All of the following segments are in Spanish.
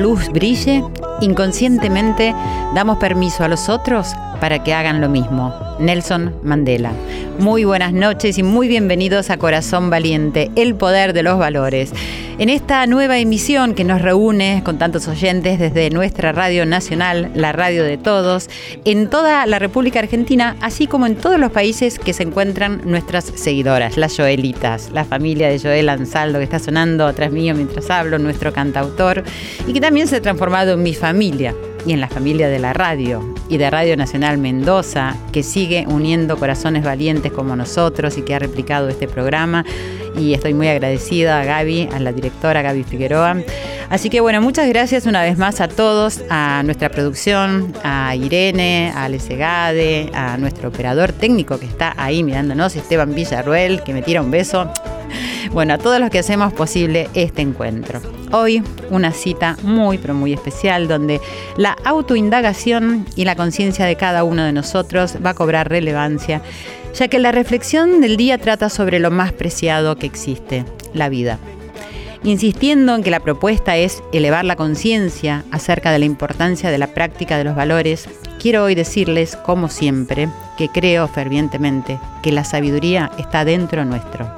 luz brille, inconscientemente damos permiso a los otros para que hagan lo mismo. Nelson Mandela. Muy buenas noches y muy bienvenidos a Corazón Valiente, el poder de los valores. En esta nueva emisión que nos reúne con tantos oyentes desde nuestra radio nacional, la radio de todos, en toda la República Argentina, así como en todos los países que se encuentran nuestras seguidoras, las Joelitas, la familia de Joel Ansaldo que está sonando atrás mío mientras hablo, nuestro cantautor, y que también se ha transformado en mi familia y en la familia de la radio y de Radio Nacional Mendoza, que sigue uniendo corazones valientes como nosotros y que ha replicado este programa. Y estoy muy agradecida a Gaby, a la directora Gaby Figueroa. Así que bueno, muchas gracias una vez más a todos, a nuestra producción, a Irene, a Lesegade, a nuestro operador técnico que está ahí mirándonos, Esteban Villarruel, que me tira un beso. Bueno, a todos los que hacemos posible este encuentro. Hoy una cita muy pero muy especial donde la autoindagación y la conciencia de cada uno de nosotros va a cobrar relevancia, ya que la reflexión del día trata sobre lo más preciado que existe, la vida. Insistiendo en que la propuesta es elevar la conciencia acerca de la importancia de la práctica de los valores, quiero hoy decirles, como siempre, que creo fervientemente que la sabiduría está dentro nuestro.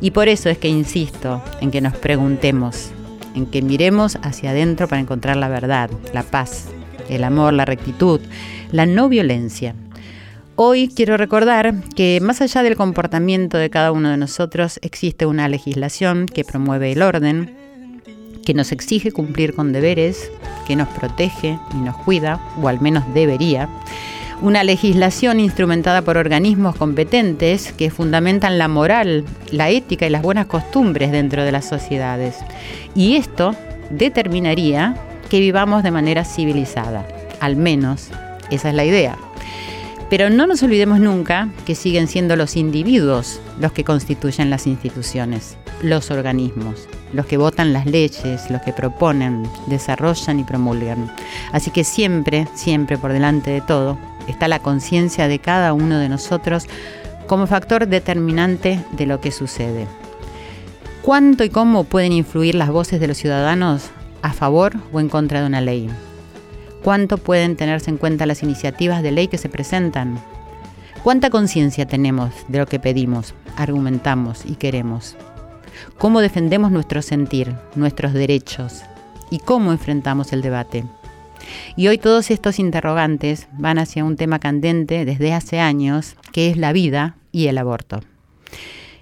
Y por eso es que insisto en que nos preguntemos, en que miremos hacia adentro para encontrar la verdad, la paz, el amor, la rectitud, la no violencia. Hoy quiero recordar que más allá del comportamiento de cada uno de nosotros existe una legislación que promueve el orden, que nos exige cumplir con deberes, que nos protege y nos cuida, o al menos debería, una legislación instrumentada por organismos competentes que fundamentan la moral, la ética y las buenas costumbres dentro de las sociedades. Y esto determinaría que vivamos de manera civilizada, al menos esa es la idea. Pero no nos olvidemos nunca que siguen siendo los individuos los que constituyen las instituciones, los organismos, los que votan las leyes, los que proponen, desarrollan y promulgan. Así que siempre, siempre por delante de todo, está la conciencia de cada uno de nosotros como factor determinante de lo que sucede. ¿Cuánto y cómo pueden influir las voces de los ciudadanos a favor o en contra de una ley? ¿Cuánto pueden tenerse en cuenta las iniciativas de ley que se presentan? ¿Cuánta conciencia tenemos de lo que pedimos, argumentamos y queremos? ¿Cómo defendemos nuestro sentir, nuestros derechos? ¿Y cómo enfrentamos el debate? Y hoy todos estos interrogantes van hacia un tema candente desde hace años, que es la vida y el aborto.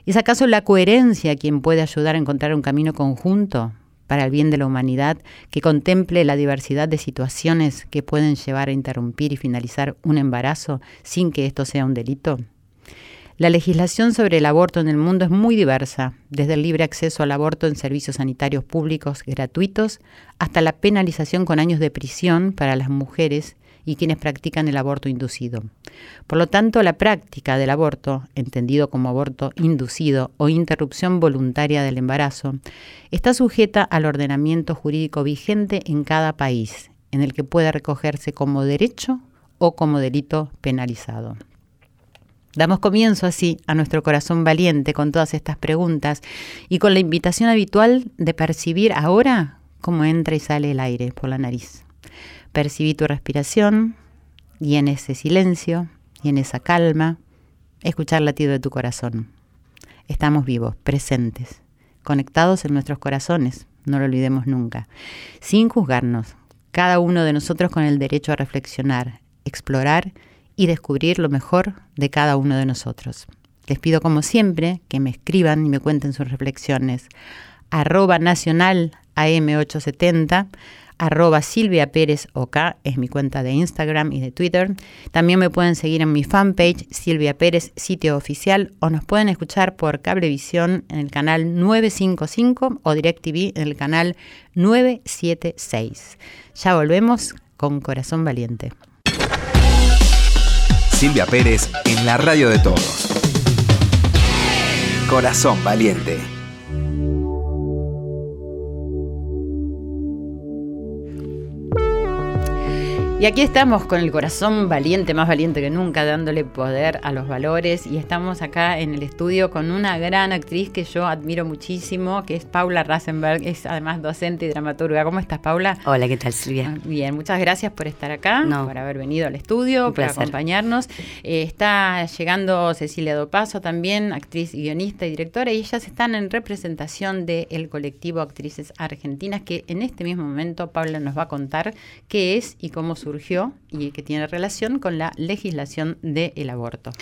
¿Es acaso la coherencia quien puede ayudar a encontrar un camino conjunto para el bien de la humanidad que contemple la diversidad de situaciones que pueden llevar a interrumpir y finalizar un embarazo sin que esto sea un delito? La legislación sobre el aborto en el mundo es muy diversa, desde el libre acceso al aborto en servicios sanitarios públicos gratuitos hasta la penalización con años de prisión para las mujeres y quienes practican el aborto inducido. Por lo tanto, la práctica del aborto, entendido como aborto inducido o interrupción voluntaria del embarazo, está sujeta al ordenamiento jurídico vigente en cada país, en el que puede recogerse como derecho o como delito penalizado. Damos comienzo así a nuestro corazón valiente con todas estas preguntas y con la invitación habitual de percibir ahora cómo entra y sale el aire por la nariz. Percibí tu respiración y en ese silencio y en esa calma, escuchar el latido de tu corazón. Estamos vivos, presentes, conectados en nuestros corazones, no lo olvidemos nunca, sin juzgarnos, cada uno de nosotros con el derecho a reflexionar, explorar descubrir lo mejor de cada uno de nosotros. Les pido como siempre que me escriban y me cuenten sus reflexiones. Arroba nacional AM870, arroba Silvia Pérez es mi cuenta de Instagram y de Twitter. También me pueden seguir en mi fanpage Silvia Pérez, sitio oficial, o nos pueden escuchar por Cablevisión en el canal 955 o DirecTV en el canal 976. Ya volvemos con Corazón Valiente. Silvia Pérez en la radio de todos. Corazón Valiente. Y aquí estamos con el corazón valiente, más valiente que nunca, dándole poder a los valores. Y estamos acá en el estudio con una gran actriz que yo admiro muchísimo, que es Paula Rasenberg, es además docente y dramaturga. ¿Cómo estás, Paula? Hola, ¿qué tal, Silvia? Ah, bien, muchas gracias por estar acá, por haber venido al estudio, por acompañarnos. Eh, está llegando Cecilia Dopaso también, actriz, guionista y directora, y ellas están en representación del colectivo Actrices Argentinas, que en este mismo momento Paula nos va a contar qué es y cómo su y que tiene relación con la legislación del aborto.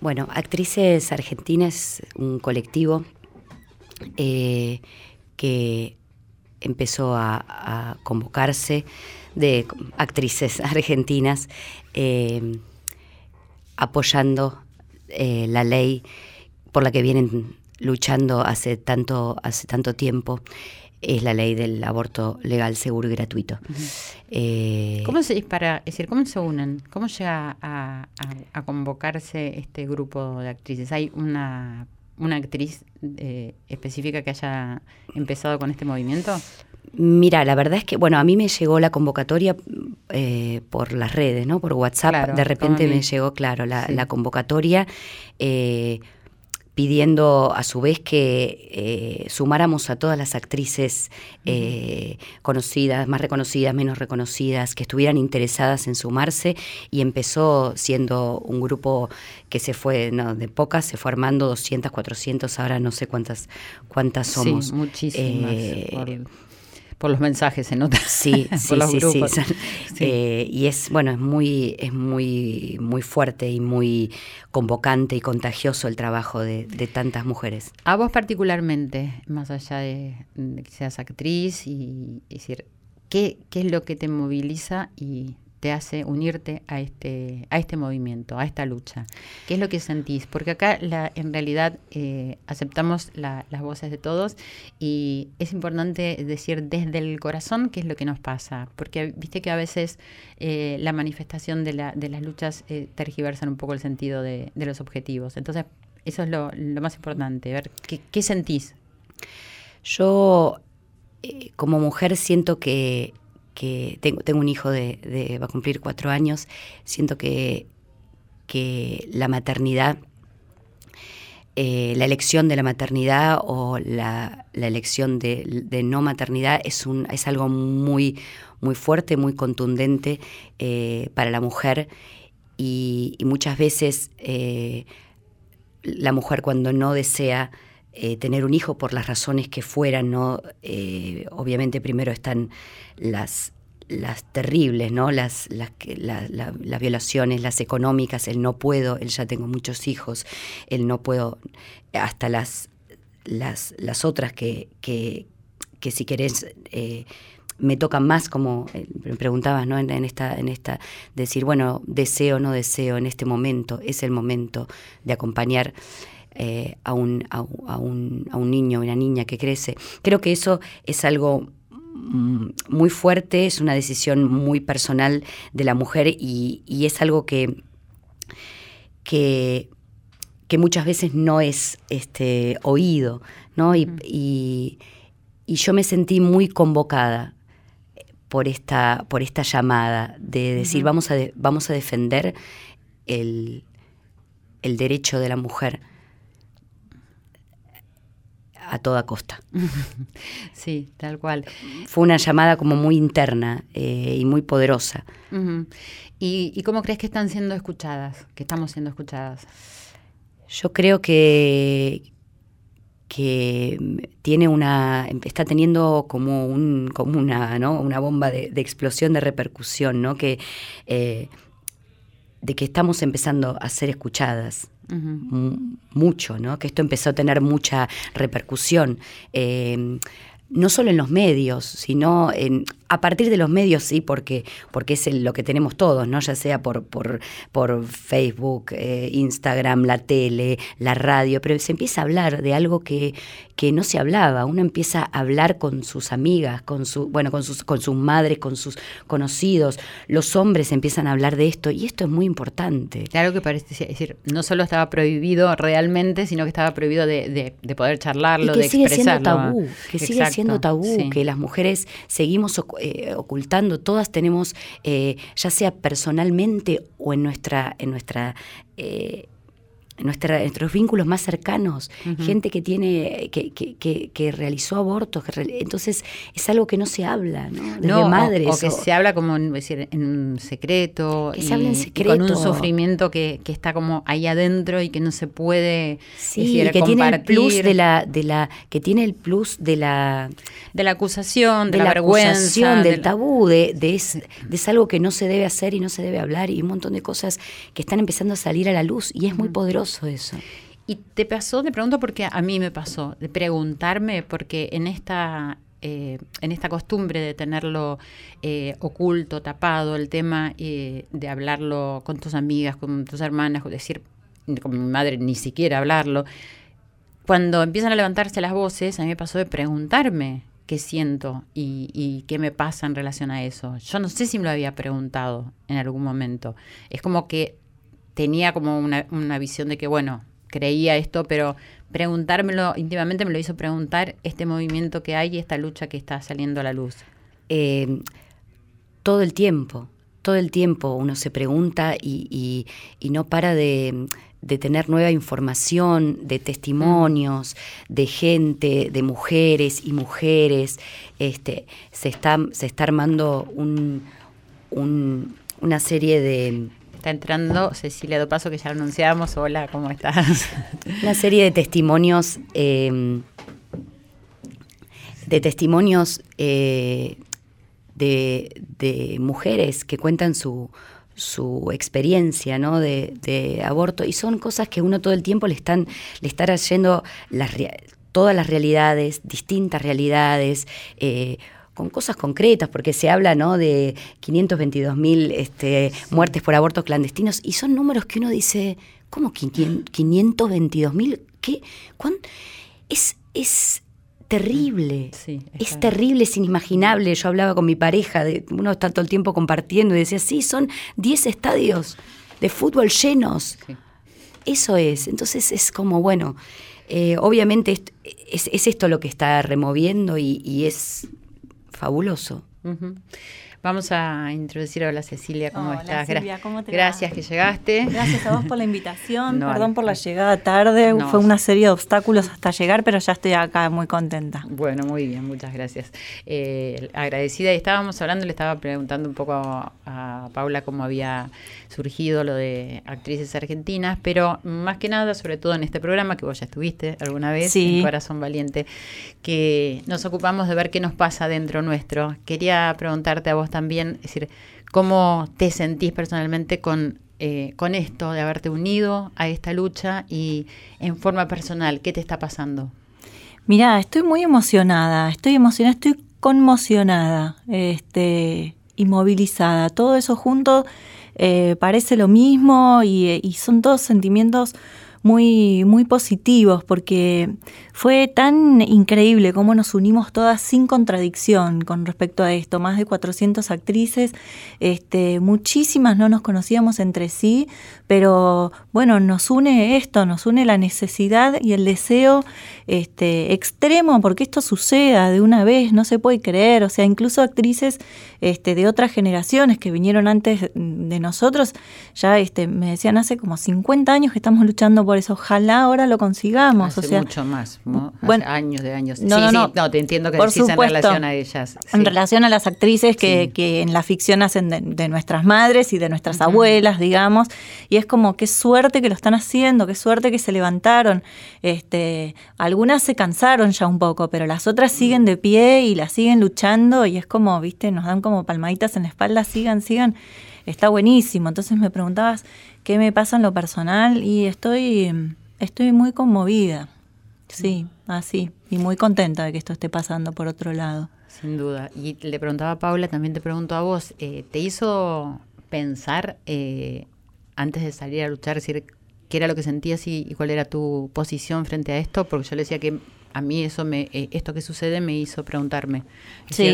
Bueno, Actrices Argentinas, un colectivo eh, que empezó a, convocarse de actrices argentinas eh, apoyando eh, la ley por la que vienen luchando hace tanto, hace tanto tiempo es la ley del aborto legal, seguro y gratuito. Eh, ¿Cómo se para, decir, cómo se unen? ¿Cómo llega a, convocarse este grupo de actrices? ¿Hay una, una actriz eh, específica que haya empezado con este movimiento? Mira, la verdad es que, bueno, a mí me llegó la convocatoria eh, por las redes, ¿no? Por WhatsApp. de repente me llegó, claro, la, la convocatoria pidiendo a su vez que eh, sumáramos a todas las actrices eh, conocidas, más reconocidas, menos reconocidas, que estuvieran interesadas en sumarse y empezó siendo un grupo que se fue no, de pocas, se fue armando 200, 400, ahora no sé cuántas cuántas somos. Sí, muchísimas. Eh, por los mensajes se nota. Sí, sí, sí, sí, eh, y es, bueno, es muy, es muy, muy fuerte y muy convocante y contagioso el trabajo de, tantas mujeres. A vos particularmente, más allá de, que seas actriz y, decir, ¿qué, ¿qué es lo que te moviliza y te hace unirte a este, a este movimiento, a esta lucha? ¿Qué es lo que sentís? Porque acá en realidad eh, aceptamos las voces de todos y es importante decir desde el corazón qué es lo que nos pasa, porque viste que a veces eh, la manifestación de, la, de las luchas eh, tergiversan un poco el sentido de, los objetivos. Entonces, eso es lo, más importante, ver qué, qué sentís. Yo, como mujer, siento que que tengo, tengo un hijo de, va a cumplir cuatro años, siento que, que la maternidad, eh, la elección de la maternidad o la, elección de, no maternidad es, un, es algo muy, muy fuerte, muy contundente eh, para la mujer. Y, muchas veces eh, la mujer cuando no desea tener un hijo por las razones que fueran, ¿no? obviamente primero están las, las terribles, ¿no? Las, las, las violaciones, las económicas, el no puedo, el ya tengo muchos hijos, el no puedo, hasta las, las, las otras que, que, que si querés eh, me tocan más, como eh, me preguntabas, ¿no? En, esta, en esta, decir, bueno, deseo, no deseo, en este momento, es el momento de acompañar. Eh, a, un, a, un, a un niño o una niña que crece. Creo que eso es algo Mm, muy fuerte, es una decisión muy personal de la mujer y, es algo que, que, muchas veces no es este, oído, ¿no? Mm. Y, yo me sentí muy convocada por esta, por esta llamada de decir vamos, a vamos a defender el, el derecho de la mujer a toda costa. Sí, tal cual. Fue una llamada como muy interna eh, y muy poderosa. ¿Y, cómo crees que están siendo escuchadas, que estamos siendo escuchadas? Yo creo que, que tiene una está teniendo como un como una ¿no? una bomba de, explosión de repercusión no que eh, de que estamos empezando a ser escuchadas mucho, ¿no? Que esto empezó a tener mucha repercusión. Eh, no solo en los medios, sino en, a partir de los medios, sí, porque, porque es lo que tenemos todos, ¿no? Ya sea por, por, por Facebook, eh, Instagram, la tele, la radio, pero se empieza a hablar de algo que, que no se hablaba. Uno empieza a hablar con sus amigas, con su, bueno, con sus, con sus madres, con sus conocidos. Los hombres empiezan a hablar de esto, y esto es muy importante. Claro que parece, es decir, no solo estaba prohibido realmente, sino que estaba prohibido de, de, poder charlarlo, y que de sigue expresarlo. Siendo tabú, que sigue siendo tabú, que las mujeres seguimos eh, ocultando, todas tenemos, eh, ya sea personalmente o en nuestra, en nuestra eh, nuestra, nuestros vínculos más cercanos, gente que tiene, que, que, que, realizó abortos, entonces es algo que no se habla, ¿no? Desde madres. O, que se habla como decir, en un secreto, que se habla en secreto. con un sufrimiento que, está como ahí adentro y que no se puede sí, que tiene el plus de la, de la, que tiene el plus de la de la acusación, de, la, vergüenza, del tabú, de, de, es, de es algo que no se debe hacer y no se debe hablar y un montón de cosas que están empezando a salir a la luz y es muy poderoso eso. ¿Y te pasó, te pregunto porque a mí me pasó, de preguntarme, porque en esta, eh, en esta costumbre de tenerlo eh, oculto, tapado, el tema eh, de hablarlo con tus amigas, con tus hermanas, decir, con mi madre ni siquiera hablarlo, cuando empiezan a levantarse las voces, a mí me pasó de preguntarme qué siento y, y, qué me pasa en relación a eso. Yo no sé si me lo había preguntado en algún momento. Es como que tenía como una, una visión de que, bueno, creía esto, pero preguntármelo íntimamente me lo hizo preguntar este movimiento que hay y esta lucha que está saliendo a la luz. Eh, todo el tiempo, todo el tiempo uno se pregunta y, y, no para de, de, tener nueva información, de testimonios, de gente, de mujeres y mujeres. Este, se, está, se está armando un, un, una serie de Está entrando Cecilia Dopaso, que ya anunciamos. Hola, ¿cómo estás? Una serie de testimonios, em, de testimonios eh, de, mujeres que cuentan su, su experiencia ¿no? de, aborto y son cosas que uno todo el tiempo le están le está trayendo las, todas las realidades, distintas realidades, eh, con cosas concretas, porque se habla ¿no? de 522 mil este, muertes por abortos clandestinos, y son números que uno dice, ¿cómo 522 mil? ¿Qué? Es, es terrible, es terrible, es inimaginable. Yo hablaba con mi pareja, de, uno está todo el tiempo compartiendo y decía, sí, son 10 estadios de fútbol llenos. Eso es, entonces es como, bueno, eh, obviamente es, es, esto lo que está removiendo y, y es fabuloso. Vamos a introducir a Cecilia, ¿cómo estás? ¿cómo te Gracias que llegaste. Gracias a vos por la invitación, perdón por la llegada tarde, fue una serie de obstáculos hasta llegar, pero ya estoy acá muy contenta. Bueno, muy bien, muchas gracias. Eh, agradecida, y estábamos hablando, le estaba preguntando un poco a, a Paula cómo había surgido lo de actrices argentinas, pero más que nada, sobre todo en este programa que vos ya estuviste alguna vez, en Corazón Valiente, que nos ocupamos de ver qué nos pasa dentro nuestro. Quería preguntarte a vos también, es decir, cómo te sentís personalmente con, eh, con esto de haberte unido a esta lucha y en forma personal, ¿qué te está pasando? Mira, estoy muy emocionada, estoy emocionada, estoy conmocionada, este, inmovilizada, todo eso junto eh, parece lo mismo y, y, son todos sentimientos muy, muy positivos porque fue tan increíble cómo nos unimos todas sin contradicción con respecto a esto. Más de 400 actrices, este, muchísimas no nos conocíamos entre sí, pero bueno, nos une esto, nos une la necesidad y el deseo este, extremo porque esto suceda de una vez, no se puede creer. O sea, incluso actrices este, de otras generaciones que vinieron antes de nosotros, ya este, me decían hace como 50 años que estamos luchando por eso. Ojalá ahora lo consigamos. o sea, mucho más bueno, años de años. No, sí, no, no, te entiendo que decís en relación a ellas. En relación a las actrices que, que en la ficción hacen de, nuestras madres y de nuestras abuelas, digamos, y es como qué suerte que lo están haciendo, qué suerte que se levantaron. Este, algunas se cansaron ya un poco, pero las otras siguen de pie y las siguen luchando y es como, viste, nos dan como palmaditas en la espalda, sigan, sigan. Está buenísimo. Entonces me preguntabas qué me pasa en lo personal y estoy, estoy muy conmovida sí, así. Y muy contenta de que esto esté pasando por otro lado. Sin duda. Y le preguntaba a Paula, también te pregunto a vos, eh, ¿te hizo pensar eh, antes de salir a luchar, decir qué era lo que sentías y, cuál era tu posición frente a esto? Porque yo le decía que a mí eso me, eh, esto que sucede me hizo preguntarme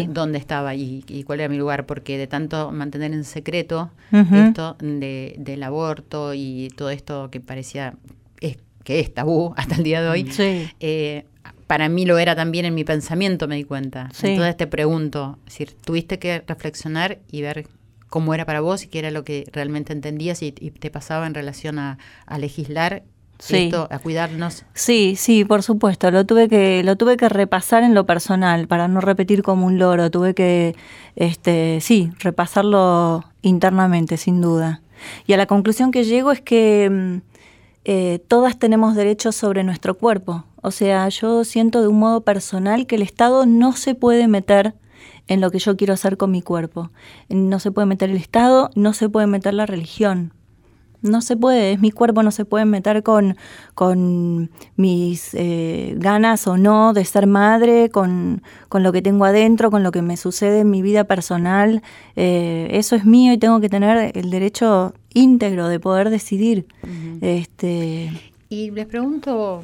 dónde estaba y, cuál era mi lugar, porque de tanto mantener en secreto esto de, del aborto y todo esto que parecía que es tabú hasta el día de hoy, eh, para mí lo era también en mi pensamiento, me di cuenta. Entonces te pregunto, si tuviste que reflexionar y ver cómo era para vos y qué era lo que realmente entendías y, te pasaba en relación a, legislar esto, a cuidarnos. Sí, sí, por supuesto. Lo tuve que, lo tuve que repasar en lo personal para no repetir como un loro. Tuve que, este, sí, repasarlo internamente, sin duda. Y a la conclusión que llego es que mm, eh, todas tenemos derechos sobre nuestro cuerpo. O sea, yo siento de un modo personal que el Estado no se puede meter en lo que yo quiero hacer con mi cuerpo. No se puede meter el Estado, no se puede meter la religión. No se puede, es mi cuerpo, no se puede meter con, con mis eh, ganas o no de ser madre, con, lo que tengo adentro, con lo que me sucede en mi vida personal. Eh, eso es mío y tengo que tener el derecho íntegro de poder decidir. este... Y les pregunto,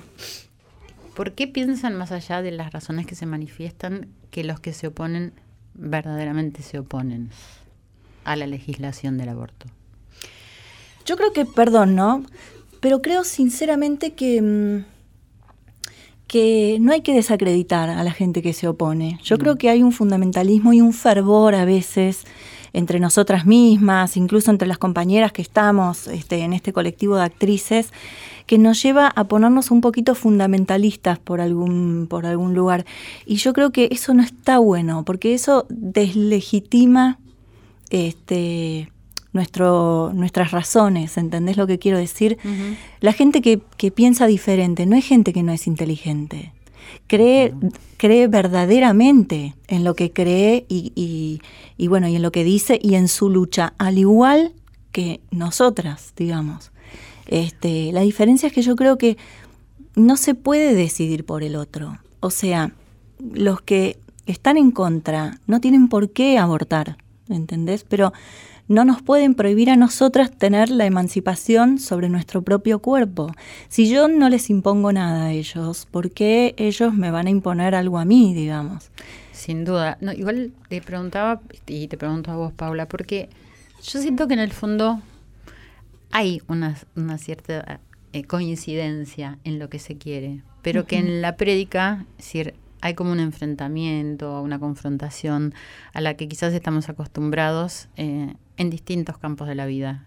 ¿por qué piensan más allá de las razones que se manifiestan que los que se oponen verdaderamente se oponen a la legislación del aborto? Yo creo que, perdón, ¿no? Pero creo sinceramente que, mm, que no hay que desacreditar a la gente que se opone. Yo mm. creo que hay un fundamentalismo y un fervor a veces entre nosotras mismas, incluso entre las compañeras que estamos este, en este colectivo de actrices, que nos lleva a ponernos un poquito fundamentalistas por algún, por algún lugar. Y yo creo que eso no está bueno, porque eso deslegitima este, nuestro, nuestras razones, ¿entendés lo que quiero decir? La gente que, piensa diferente no es gente que no es inteligente. Cree, cree verdaderamente en lo que cree y, y, bueno, y en lo que dice y en su lucha, al igual que nosotras, digamos. Este, la diferencia es que yo creo que no se puede decidir por el otro. O sea, los que están en contra no tienen por qué abortar, ¿entendés? Pero no nos pueden prohibir a nosotras tener la emancipación sobre nuestro propio cuerpo. Si yo no les impongo nada a ellos, ¿por qué ellos me van a imponer algo a mí, digamos? Sin duda. No, igual te preguntaba, y te pregunto a vos, Paula, porque yo siento que en el fondo hay una, una cierta eh, coincidencia en lo que se quiere, pero que en la prédica, es decir, hay como un enfrentamiento, una confrontación a la que quizás estamos acostumbrados eh, en distintos campos de la vida.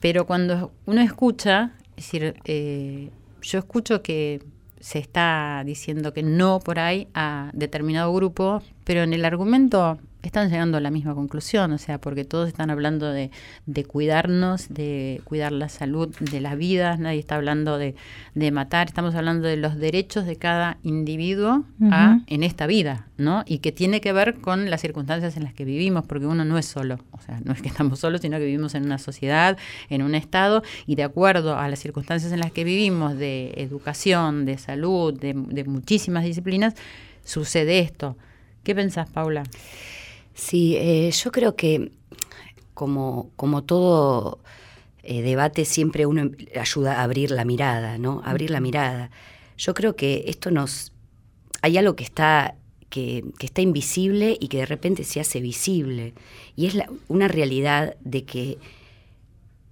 Pero cuando uno escucha, es decir, eh, yo escucho que se está diciendo que no por ahí a determinado grupo, pero en el argumento están llegando a la misma conclusión, o sea, porque todos están hablando de, de cuidarnos, de cuidar la salud de las vidas, nadie está hablando de, de matar, estamos hablando de los derechos de cada individuo a, en esta vida, ¿no? Y que tiene que ver con las circunstancias en las que vivimos, porque uno no es solo, o sea, no es que estamos solos, sino que vivimos en una sociedad, en un estado, y de acuerdo a las circunstancias en las que vivimos, de educación, de salud, de, de muchísimas disciplinas, sucede esto. ¿Qué pensás, Paula? Sí, eh, yo creo que como, como todo eh, debate siempre uno ayuda a abrir la mirada, ¿no? abrir la mirada. Yo creo que esto nos... Hay algo que está, que, está invisible y que de repente se hace visible. Y es una realidad de que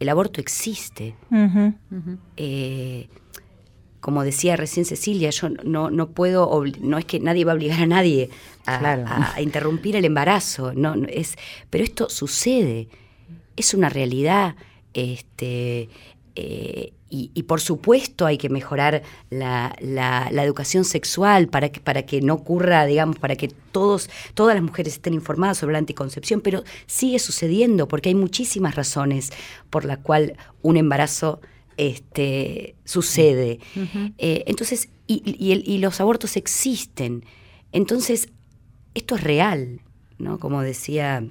el aborto existe como decía recién Cecilia, yo no, no puedo, no es que nadie va a obligar a nadie a, interrumpir el embarazo, no, es, pero esto sucede, es una realidad, este, eh, y, por supuesto hay que mejorar la, educación sexual para que, para que no ocurra, digamos, para que todos, todas las mujeres estén informadas sobre la anticoncepción, pero sigue sucediendo porque hay muchísimas razones por las cuales un embarazo este, sucede. Eh, entonces, y, los abortos existen. Entonces, esto es real, ¿no? Como decía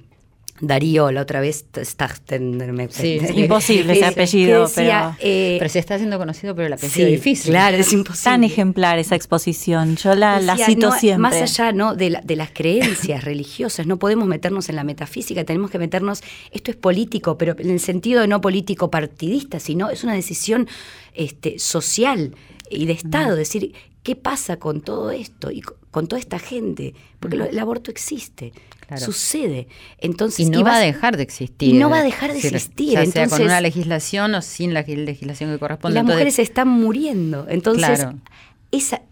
Darío, la otra vez, Stachten, me- Sí, es imposible ese apellido, decía, eh, Pero se está haciendo conocido, pero el apellido sí, es difícil. Claro, es imposible. Tan ejemplar esa exposición. Yo la, la cito no, siempre. Más allá ¿no? de, la- de las creencias religiosas, no podemos meternos en la metafísica, tenemos que meternos, esto es político, pero en el sentido de no político partidista, sino es una decisión este, social y de Estado, decir, ¿qué pasa con todo esto y co- con toda esta gente? Porque el aborto existe, Claro. sucede. Entonces, Y no va vas- a dejar de existir. Y no va a dejar de decir, existir, Ya sea con una legislación o sin la legislación que corresponde. las Entonces, mujeres están muriendo. Entonces, Claro. esa,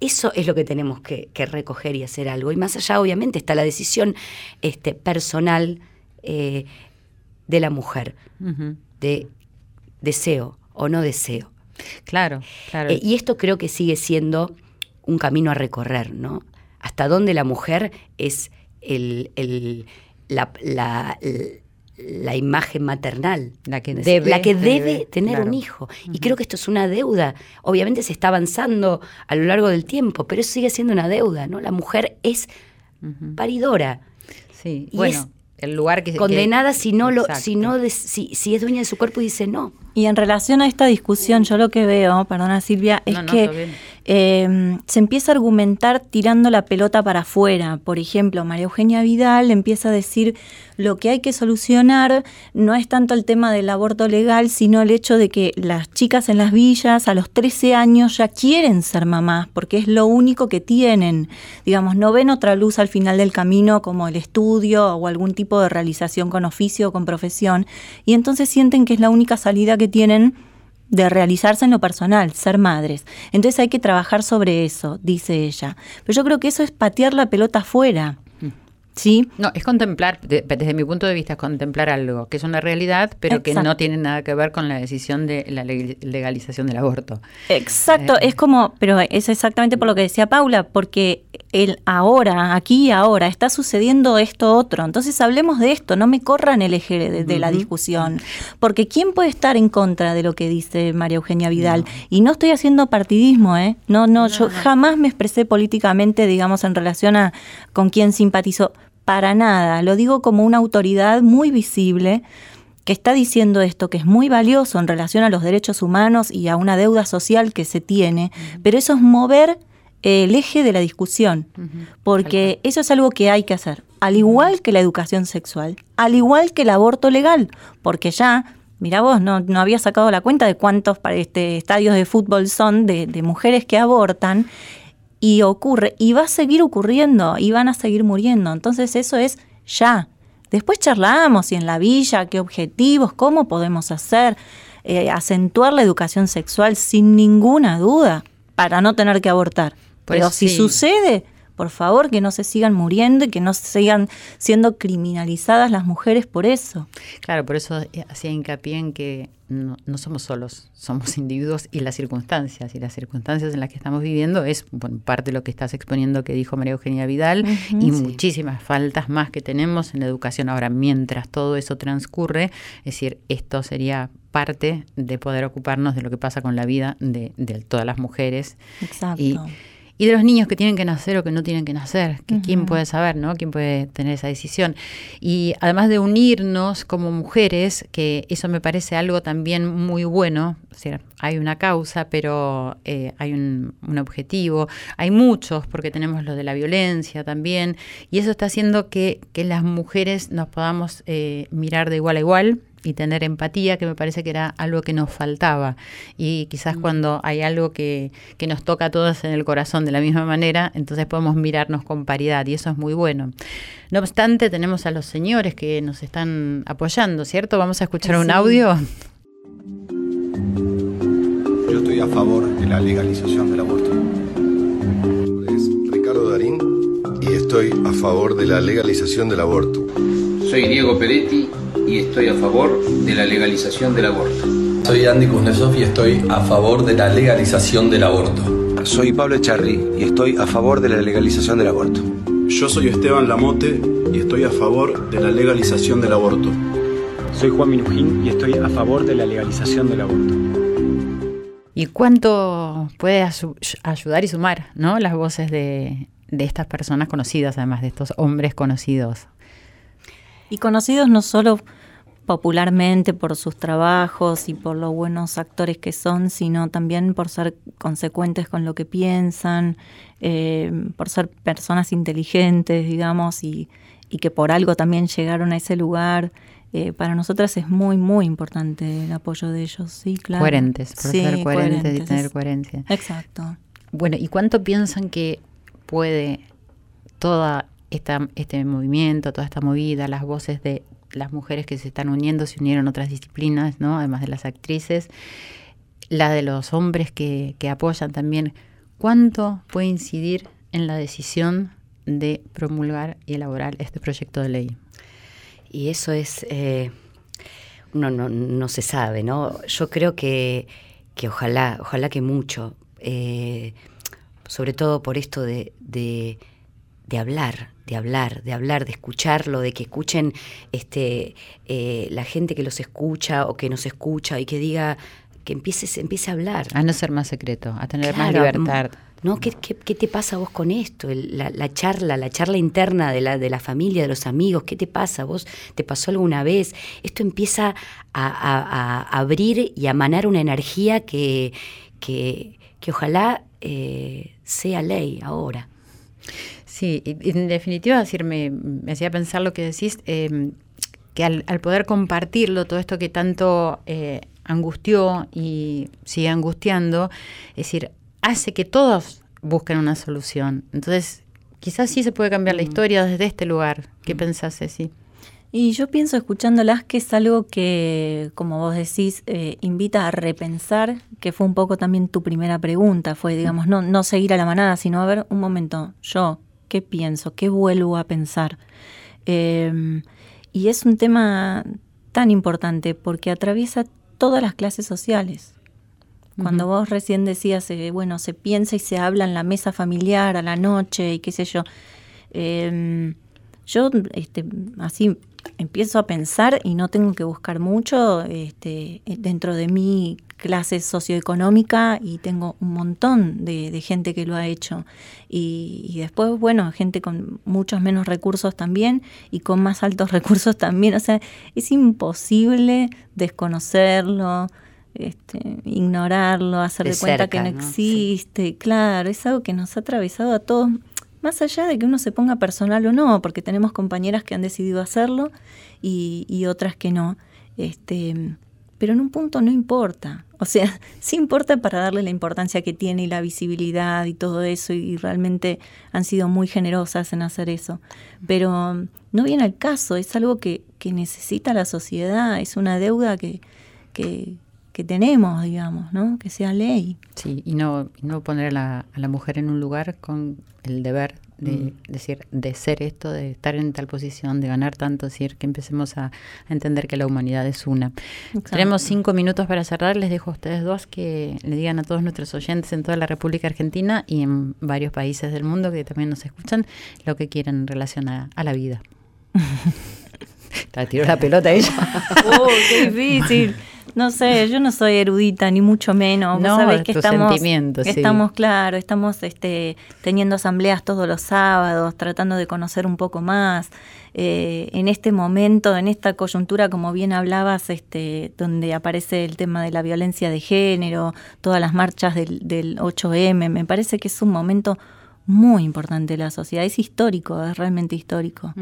eso es lo que tenemos que, que recoger y hacer algo. Y más allá, obviamente, está la decisión este, personal eh, de la mujer, de deseo o no deseo. Claro, claro. Eh, y esto creo que sigue siendo un camino a recorrer, ¿no? Hasta dónde la mujer es el, el- la, la- la imagen maternal. La que debe La que tener, debe tener claro. un hijo. Y creo que esto es una deuda. Obviamente se está avanzando a lo largo del tiempo, pero eso sigue siendo una deuda, ¿no? La mujer es paridora, Sí, y bueno, es el lugar que... que- condenada si no lo, Exacto. si no des- si, si es dueña de su cuerpo y dice no. Y en relación a esta discusión, yo lo que veo, perdona Silvia, es No, no, está que bien. Eh, se empieza a argumentar tirando la pelota para afuera. Por ejemplo, María Eugenia Vidal empieza a decir lo que hay que solucionar no es tanto el tema del aborto legal, sino el hecho de que las chicas en las villas a los 13 años ya quieren ser mamás, porque es lo único que tienen. Digamos, no ven otra luz al final del camino como el estudio o algún tipo de realización con oficio o con profesión, y entonces sienten que es la única salida que tienen de realizarse en lo personal, ser madres. Entonces hay que trabajar sobre eso, dice ella. Pero yo creo que eso es patear la pelota afuera. ¿Sí? No, es contemplar, de- desde mi punto de vista, es contemplar algo que es una realidad, pero que no tiene nada que ver con la decisión de la leg- legalización del aborto. Exacto, Eh. es como, pero es exactamente por lo que decía Paula, porque el ahora, aquí y ahora, está sucediendo esto otro. Entonces hablemos de esto, no me corran el eje de, de la discusión. Porque ¿quién puede estar en contra de lo que dice María Eugenia Vidal? Y no estoy haciendo partidismo, ¿eh? No, no, yo jamás me expresé políticamente, digamos, en relación a con quién simpatizo. Para nada, lo digo como una autoridad muy visible que está diciendo esto, que es muy valioso en relación a los derechos humanos y a una deuda social que se tiene, pero eso es mover el eje de la discusión, porque eso es algo que hay que hacer, al igual que la educación sexual, al igual que el aborto legal, porque ya, mira vos, no, no había sacado la cuenta de cuántos este, estadios de fútbol son de, de mujeres que abortan, y ocurre, y va a seguir ocurriendo, y van a seguir muriendo. Entonces eso es ya. Después charlamos y en la villa, qué objetivos, cómo podemos hacer, eh, acentuar la educación sexual sin ninguna duda para no tener que abortar. Pues Pero si sucede, por favor, que no se sigan muriendo y que no sigan siendo criminalizadas las mujeres por eso. Claro, por eso hacía hincapié en que no, no somos solos, somos individuos y las circunstancias. Y las circunstancias en las que estamos viviendo es bueno, parte de lo que estás exponiendo que dijo María Eugenia Vidal y muchísimas faltas más que tenemos en la educación. Ahora, mientras todo eso transcurre, es decir, esto sería parte de poder ocuparnos de lo que pasa con la vida de, de todas las mujeres. Exacto. Y, y de los niños que tienen que nacer o que no tienen que nacer, que quién puede saber, ¿no? ¿Quién puede tener esa decisión? Y además de unirnos como mujeres, que eso me parece algo también muy bueno, o sea, hay una causa, pero eh, hay un, un objetivo, hay muchos, porque tenemos lo de la violencia también, y eso está haciendo que, que las mujeres nos podamos eh, mirar de igual a igual, y tener empatía, que me parece que era algo que nos faltaba. Y quizás cuando hay algo que, que nos toca a todos en el corazón de la misma manera, entonces podemos mirarnos con paridad y eso es muy bueno. No obstante, tenemos a los señores que nos están apoyando, ¿cierto? Vamos a escuchar un audio. Yo estoy a favor de la legalización del aborto. Es Ricardo Darín y estoy a favor de la legalización del aborto. Soy Diego Peretti y estoy a favor de la legalización del aborto. Soy Andy Kuznetsov y estoy a favor de la legalización del aborto. Soy Pablo Echarri y estoy a favor de la legalización del aborto. Yo soy Esteban Lamote y estoy a favor de la legalización del aborto. Soy Juan Minujín y estoy a favor de la legalización del aborto. ¿Y cuánto puede ayudar y sumar ¿no? las voces de, de estas personas conocidas, además de estos hombres conocidos? y conocidos no solo popularmente por sus trabajos y por los buenos actores que son, sino también por ser consecuentes con lo que piensan, eh, por ser personas inteligentes, digamos, y, que por algo también llegaron a ese lugar. Eh, para nosotras es muy, muy importante el apoyo de ellos, sí, claro. Coherentes, por ser coherentes, y tener coherencia. Exacto. Bueno, ¿y cuánto piensan que puede toda esta, este movimiento, toda esta movida, las voces de las mujeres que se están uniendo, se unieron otras disciplinas, ¿no? además de las actrices, la de los hombres que, apoyan también, ¿cuánto puede incidir en la decisión de promulgar y elaborar este proyecto de ley? Y eso es, eh, no, no, se sabe, ¿no? Yo creo que, que ojalá, ojalá que mucho, eh, sobre todo por esto de, de hablar, de hablar, de hablar, de escucharlo, de que escuchen este, eh, la gente que los escucha o que nos escucha y que diga, que empiece, empiece a hablar. A no ser más secreto, a tener más libertad. ¿No? ¿Qué, ¿Qué, qué, te pasa vos con esto? la, la, charla, la charla interna de la, de la familia, de los amigos, ¿qué te pasa? ¿Vos te pasó alguna vez? Esto empieza a, abrir y a manar una energía que, que, que ojalá eh, sea ley ahora. Sí, en definitiva, decir, me, hacía pensar lo que decís, em, que al, poder compartirlo, todo esto que tanto eh, angustió y sigue angustiando, es decir, hace que todos busquen una solución. Entonces, quizás sí se puede cambiar la mm. historia desde este lugar. ¿Qué mm. pensás, Ceci? Y yo pienso escuchándolas que es algo que, como vos decís, eh, invita a repensar, que fue un poco también tu primera pregunta, fue, digamos, no, no seguir a la manada, sino a ver, un momento, yo, qué pienso, qué vuelvo a pensar. Em, y es un tema tan importante porque atraviesa todas las clases sociales. Cuando vos recién decías, eh, bueno, se piensa y se habla en la mesa familiar a la noche y qué sé yo, em, yo este, así empiezo a pensar y no tengo que buscar mucho este, dentro de mi clase socioeconómica y tengo un montón de, gente que lo ha hecho. Y, después, bueno, gente con muchos menos recursos también y con más altos recursos también. O sea, es imposible desconocerlo. Este, ignorarlo, hacer de, cuenta que no, existe. Claro, es algo que nos ha atravesado a todos más allá de que uno se ponga personal o no, porque tenemos compañeras que han decidido hacerlo y, otras que no. Este, pero en un punto no importa. O sea, sí importa para darle la importancia que tiene y la visibilidad y todo eso, y realmente han sido muy generosas en hacer eso. Pero no viene al caso, es algo que, que necesita la sociedad, es una deuda que, que tenemos, digamos, ¿no? Que sea ley. Sí, y no, no poner a la, mujer en un lugar con el deber de mm. decir, de ser esto, de estar en tal posición, de ganar tanto, decir, que empecemos a, entender que la humanidad es una. Tenemos cinco minutos para cerrar, les dejo a ustedes dos que le digan a todos nuestros oyentes en toda la República Argentina y en varios países del mundo que también nos escuchan, lo que quieran en relación a, a la vida. La tiró la pelota ella. ¡Oh, qué difícil! No sé, yo no soy erudita, ni mucho menos. No, sabés que estamos, estamos, claro, estamos este, teniendo asambleas todos los sábados, tratando de conocer un poco más. Eh, en este momento, en esta coyuntura, como bien hablabas, este, donde aparece el tema de la violencia de género, todas las marchas del, del 8M, me parece que es un momento muy importante de la sociedad. Es histórico, es realmente histórico.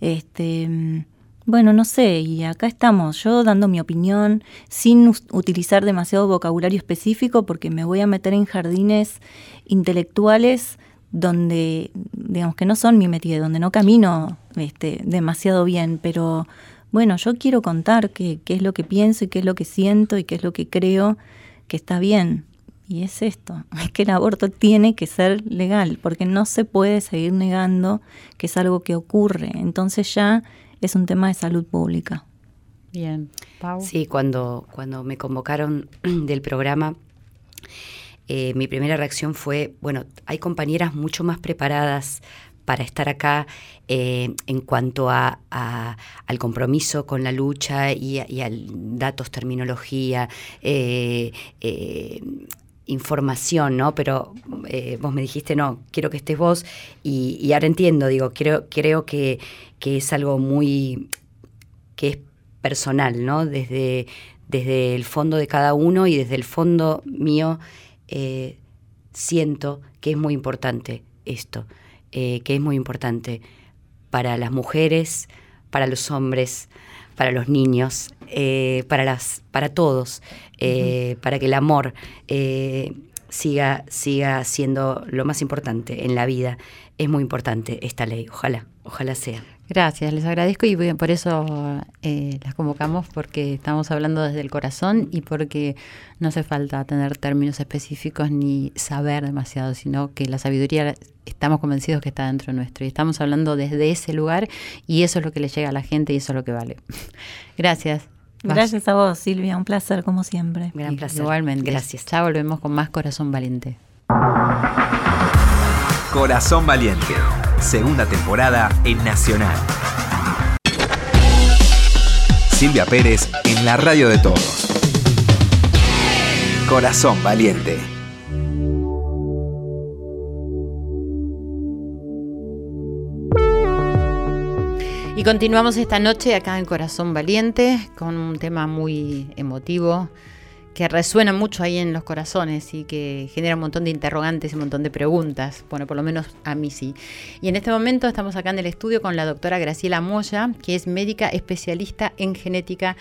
Este bueno, no sé, y acá estamos, yo dando mi opinión sin utilizar demasiado vocabulario específico porque me voy a meter en jardines intelectuales donde, digamos que no son mi metida, donde no camino este, demasiado bien, pero bueno, yo quiero contar qué, qué es lo que pienso y qué es lo que siento y qué es lo que creo que está bien. Y es esto, es que el aborto tiene que ser legal, porque no se puede seguir negando que es algo que ocurre. Entonces ya es un tema de salud pública. Bien, Pau. Sí, cuando, cuando me convocaron del programa, eh, mi primera reacción fue, bueno, hay compañeras mucho más preparadas para estar acá eh, en cuanto a, al compromiso con la lucha y, y al datos, terminología, eh, información, ¿no? Pero vos me dijiste, no, quiero que estés vos y, ahora entiendo, digo, creo, creo que que es algo muy que es personal, ¿no? Desde, desde el fondo de cada uno y desde el fondo mío eh, siento que es muy importante esto, eh, que es muy importante para las mujeres, para los hombres, para los niños, eh, para, las, para todos, para que el amor siga, siga siendo lo más importante en la vida. Es muy importante esta ley, ojalá, ojalá sea. Gracias, les agradezco y por eso eh, las convocamos porque estamos hablando desde el corazón y porque no hace falta tener términos específicos ni saber demasiado, sino que la sabiduría estamos convencidos que está dentro nuestro y estamos hablando desde ese lugar y eso es lo que le llega a la gente y eso es lo que vale. Gracias. Gracias a vos, Silvia, un placer como siempre. Gran placer. Igualmente. Gracias. Ya volvemos con más Corazón Valiente. Corazón Valiente, segunda temporada en Nacional. Silvia Pérez en la radio de todos. Corazón Valiente. Y continuamos esta noche acá en Corazón Valiente con un tema muy emotivo que resuena mucho ahí en los corazones y que genera un montón de interrogantes y un montón de preguntas. Bueno, por lo menos a mí sí. Y en este momento estamos acá en el estudio con la doctora Graciela Moya, que es médica especialista en genética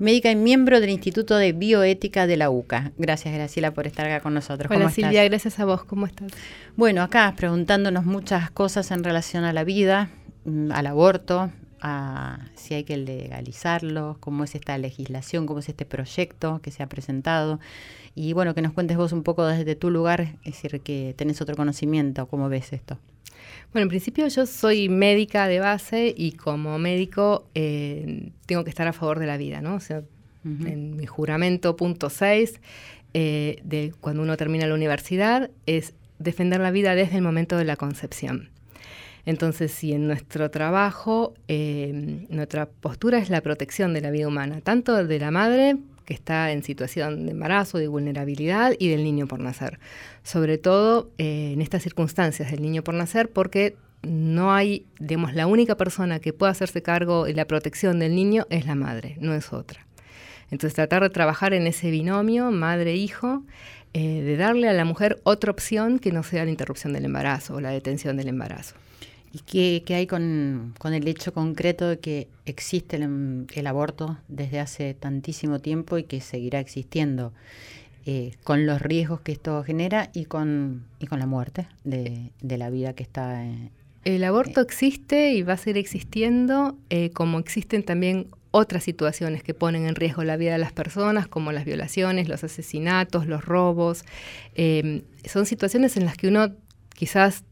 médica y miembro del Instituto de Bioética de la UCA. Gracias, Graciela, por estar acá con nosotros. Hola, Silvia, gracias a vos. ¿Cómo estás? Bueno, acá preguntándonos muchas cosas en relación a la vida, mm, al aborto, a si hay que legalizarlo, cómo es esta legislación, cómo es este proyecto que se ha presentado. Y bueno, que nos cuentes vos un poco desde tu lugar, es decir, que tenés otro conocimiento, cómo ves esto. Bueno, en principio yo soy médica de base y como médico eh, tengo que estar a favor de la vida, ¿no? O sea, en mi juramento punto 6 eh, de cuando uno termina la universidad es defender la vida desde el momento de la concepción. Entonces, si en nuestro trabajo eh, nuestra postura es la protección de la vida humana, tanto de la madre que está en situación de embarazo, de vulnerabilidad, y del niño por nacer. Sobre todo eh, en estas circunstancias del niño por nacer, porque no hay, digamos, la única persona que pueda hacerse cargo de la protección del niño es la madre, no es otra. Entonces tratar de trabajar en ese binomio madre-hijo, eh, de darle a la mujer otra opción que no sea la interrupción del embarazo o la detención del embarazo. ¿Y qué, hay con, el hecho concreto de que existe el, aborto desde hace tantísimo tiempo y que seguirá existiendo? Eh, con los riesgos que esto genera y con, y con la muerte de, la vida que está. Eh, el aborto eh, existe y va a seguir existiendo, como existen también otras situaciones que ponen en riesgo la vida de las personas, como las violaciones, los asesinatos, los robos. son situaciones en las que uno quizás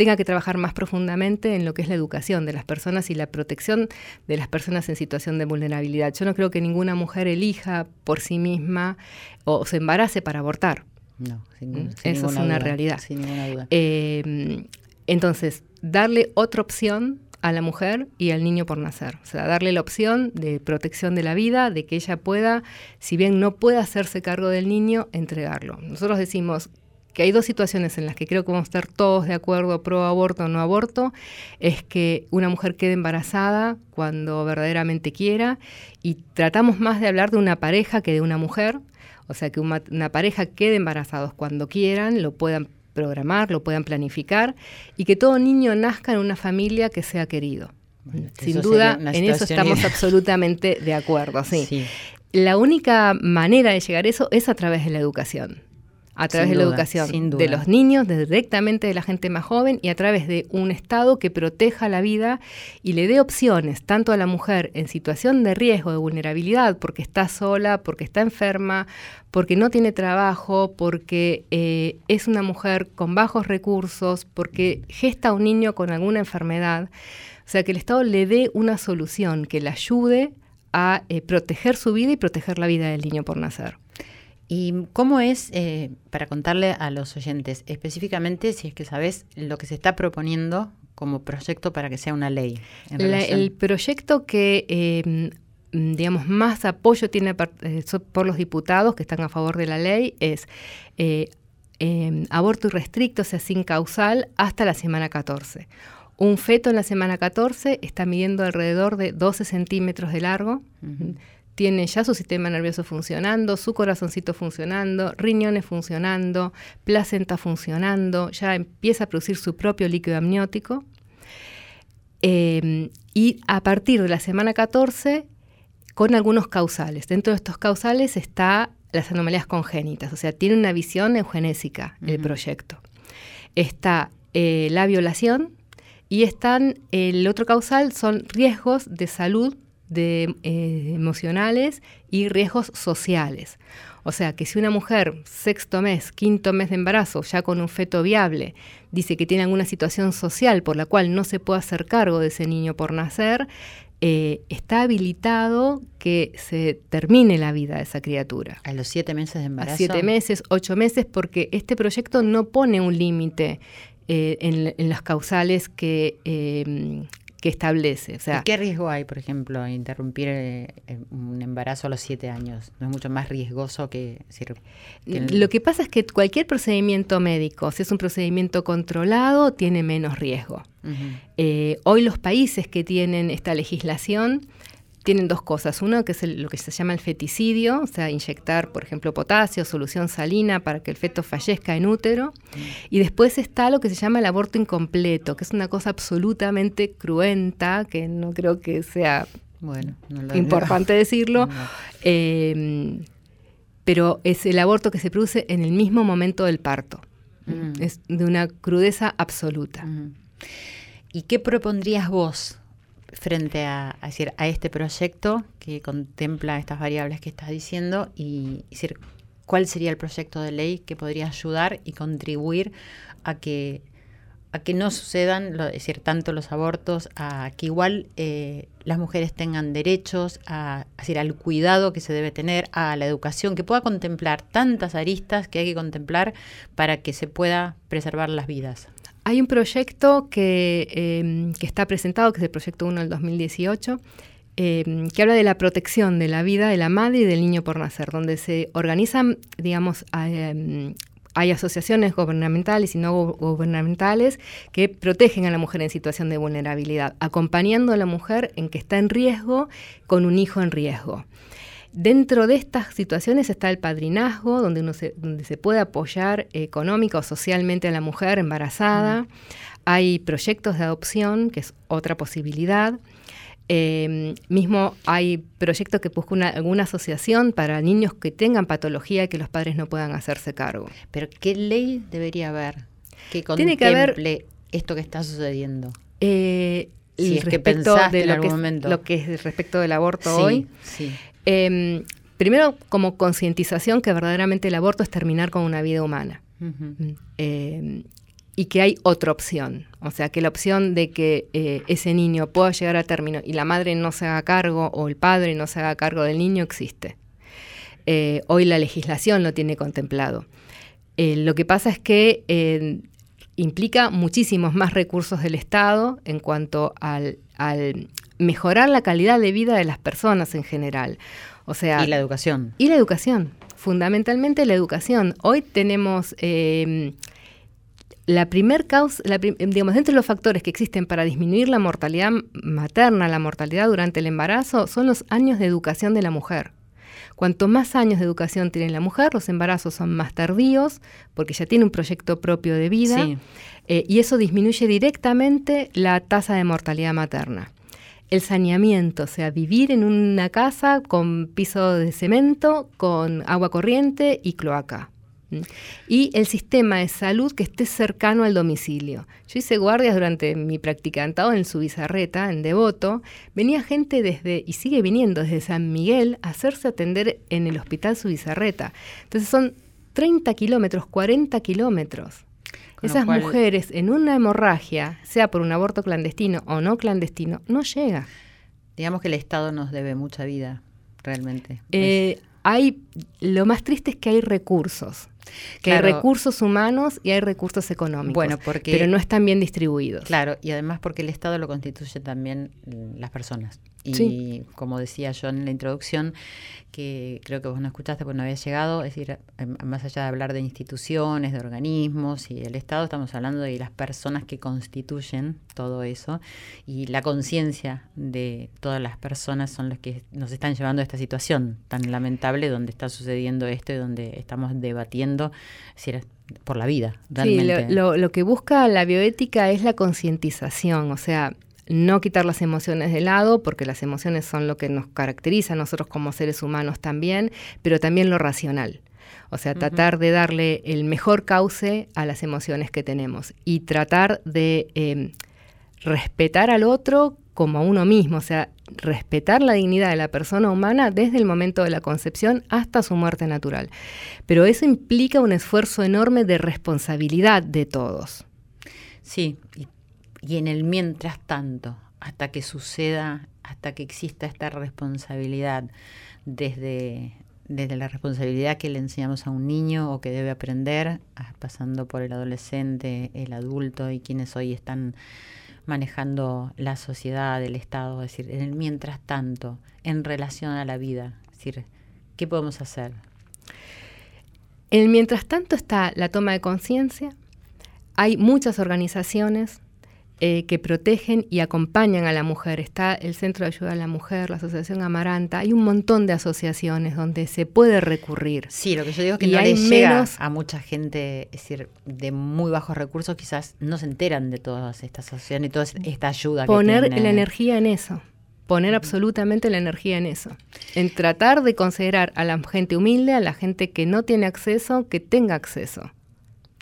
tenga que trabajar más profundamente en lo que es la educación de las personas y la protección de las personas en situación de vulnerabilidad. Yo no creo que ninguna mujer elija por sí misma o se embarace para abortar. No, sin, ¿Mm? Eso es una realidad. Sin ninguna duda. Eh, entonces, darle otra opción a la mujer y al niño por nacer. O sea, darle la opción de protección de la vida, de que ella pueda, si bien no pueda hacerse cargo del niño, entregarlo. Nosotros decimos, que hay dos situaciones en las que creo que vamos a estar todos de acuerdo, pro aborto o no aborto, es que una mujer quede embarazada cuando verdaderamente quiera y tratamos más de hablar de una pareja que de una mujer, o sea, que una, pareja quede embarazados cuando quieran, lo puedan programar, lo puedan planificar y que todo niño nazca en una familia que sea querido. Sin duda, en eso estamos absolutamente de acuerdo, sí. La única manera de llegar a eso es a través de la educación a través de la educación de los niños, directamente de la gente más joven y a través de un Estado que proteja la vida y le dé opciones tanto a la mujer en situación de riesgo, de vulnerabilidad, porque está sola, porque está enferma, porque no tiene trabajo, porque eh, es una mujer con bajos recursos, porque gesta a un niño con alguna enfermedad. O sea, que el Estado le dé una solución que le ayude a eh, proteger su vida y proteger la vida del niño por nacer. ¿Y cómo es, eh, para contarle a los oyentes, específicamente si es que sabes lo que se está proponiendo como proyecto para que sea una ley? el proyecto que, em, digamos, más apoyo tiene eh, por los diputados que están a favor de la ley es eh, em, aborto irrestricto, o sea, sin causal, hasta la semana 14 un feto en la semana 14 está midiendo alrededor de 12 centímetros de largo. Tiene ya su sistema nervioso funcionando, su corazoncito funcionando, riñones funcionando, placenta funcionando, ya empieza a producir su propio líquido amniótico. Em, y a partir de la semana 14, con algunos causales. Dentro de estos causales está las anomalías congénitas, o sea, tiene una visión eugenésica el proyecto. Está eh, la violación y están, el otro causal son riesgos de salud de, eh, emocionales y riesgos sociales. O sea que si una mujer, sexto mes, quinto mes de embarazo, ya con un feto viable, dice que tiene alguna situación social por la cual no se puede hacer cargo de ese niño por nacer, eh, está habilitado que se termine la vida de esa criatura. A los siete meses de embarazo. A siete meses, ocho meses, porque este proyecto no pone un límite eh, en, las causales que, eh, que establece. O sea, ¿Qué riesgo hay, por ejemplo, interrumpir eh, un embarazo a los siete años? ¿No es mucho más riesgoso que, Lo que pasa es que cualquier procedimiento médico, si es un procedimiento controlado, tiene menos riesgo. hoy los países que tienen esta legislación tienen dos cosas. Uno que es lo que se llama el feticidio, o sea, inyectar, por ejemplo, potasio, solución salina para que el feto fallezca en útero. Y después está lo que se llama el aborto incompleto, que es una cosa absolutamente cruenta, que no creo que sea bueno, importante decirlo. Em, pero es el aborto que se produce en el mismo momento del parto. Mm. Es de una crudeza absoluta. ¿Y qué propondrías vos frente a, a este proyecto que contempla estas variables que estás diciendo y decir cuál sería el proyecto de ley que podría ayudar y contribuir a que a que no sucedan, lo, decir, tanto los abortos, a que igual eh, las mujeres tengan derechos, a, decir, al cuidado que se debe tener, a la educación, que pueda contemplar tantas aristas que hay que contemplar para que se pueda preservar las vidas. Hay un proyecto que, em, que, está presentado, que es el proyecto 1 del 2018, em, que habla de la protección de la vida de la madre y del niño por nacer, donde se organizan, digamos, em, hay asociaciones gubernamentales y no gubernamentales que protegen a la mujer en situación de vulnerabilidad, acompañando a la mujer en que está en riesgo con un hijo en riesgo. Dentro de estas situaciones está el padrinazgo, donde, uno se, donde se puede apoyar económica o socialmente a la mujer embarazada. Hay proyectos de adopción, que es otra posibilidad. Em, mismo hay proyectos que buscan alguna asociación para niños que tengan patología y que los padres no puedan hacerse cargo. Pero ¿qué ley debería haber que contemple Tiene que haber, esto que está sucediendo? Eh, si es que pensaste en algún momento. lo que es respecto del aborto hoy. Sí. Em, primero, como concientización que verdaderamente el aborto es terminar con una vida humana. Mm, em, y que hay otra opción. O sea, que la opción de que eh, ese niño pueda llegar a término y la madre no se haga cargo o el padre no se haga cargo del niño existe. Eh, hoy la legislación lo tiene contemplado. Eh, lo que pasa es que implica muchísimos más recursos del Estado en cuanto al mejorar la calidad de vida de las personas en general. O sea, y la educación. Y la educación, fundamentalmente la educación. Hoy tenemos em, la primer causa, digamos, dentro de los factores que existen para disminuir la mortalidad materna, la mortalidad durante el embarazo, son los años de educación de la mujer. Cuanto más años de educación tiene la mujer, los embarazos son más tardíos, porque ya tiene un proyecto propio de vida, eh, y eso disminuye directamente la tasa de mortalidad materna el saneamiento, o sea, vivir en una casa con piso de cemento, con agua corriente y cloaca. Y el sistema de salud que esté cercano al domicilio. Yo hice guardias durante mi practicantado en Subizarreta, en Devoto. Venía gente desde, y sigue viniendo desde San Miguel, a hacerse atender en el hospital Subizarreta. Entonces son 30 kilómetros, 40 kilómetros. Esas mujeres en una hemorragia, sea por un aborto clandestino o no clandestino, no llega. Digamos que el Estado nos debe mucha vida, realmente. Eh, hay, lo más triste es que hay recursos. Que hay recursos humanos y hay recursos económicos. Bueno, porque, pero no están bien distribuidos. Claro, y además porque el Estado lo constituye también las personas. Y como decía yo en la introducción, que creo que vos no escuchaste porque no había llegado, es decir, más allá de hablar de instituciones, de organismos y del Estado, estamos hablando de las personas que constituyen todo eso y la conciencia de todas las personas son las que nos están llevando a esta situación tan lamentable donde está sucediendo esto y donde estamos debatiendo por la vida. Realmente. Sí, lo, lo que busca la bioética es la concientización, o sea, no quitar las emociones de lado, porque las emociones son lo que nos caracteriza a nosotros como seres humanos también, pero también lo racional. O sea, tratar de darle el mejor cauce a las emociones que tenemos y tratar de em, respetar al otro como a uno mismo, o sea, respetar la dignidad de la persona humana desde el momento de la concepción hasta su muerte natural. Pero eso implica un esfuerzo enorme de responsabilidad de todos. Sí, y en el mientras tanto, hasta que suceda, hasta que exista esta responsabilidad, desde, desde la responsabilidad que le enseñamos a un niño o que debe aprender, pasando por el adolescente, el adulto y quienes hoy están manejando la sociedad, el Estado, es decir, en el mientras tanto, en relación a la vida, es decir, ¿qué podemos hacer? En el mientras tanto está la toma de conciencia, hay muchas organizaciones eh, que protegen y acompañan a la mujer. Está el Centro de Ayuda a la Mujer, la Asociación Amaranta. Hay un montón de asociaciones donde se puede recurrir. Sí, lo que yo digo es que no le llega a mucha gente, es decir, de muy bajos recursos, quizás no se enteran de todas estas asociaciones y toda esta ayuda. Poner que la energía en eso poner absolutamente la energía en eso, en tratar de considerar a la gente humilde, a la gente que no tiene acceso, que tenga acceso.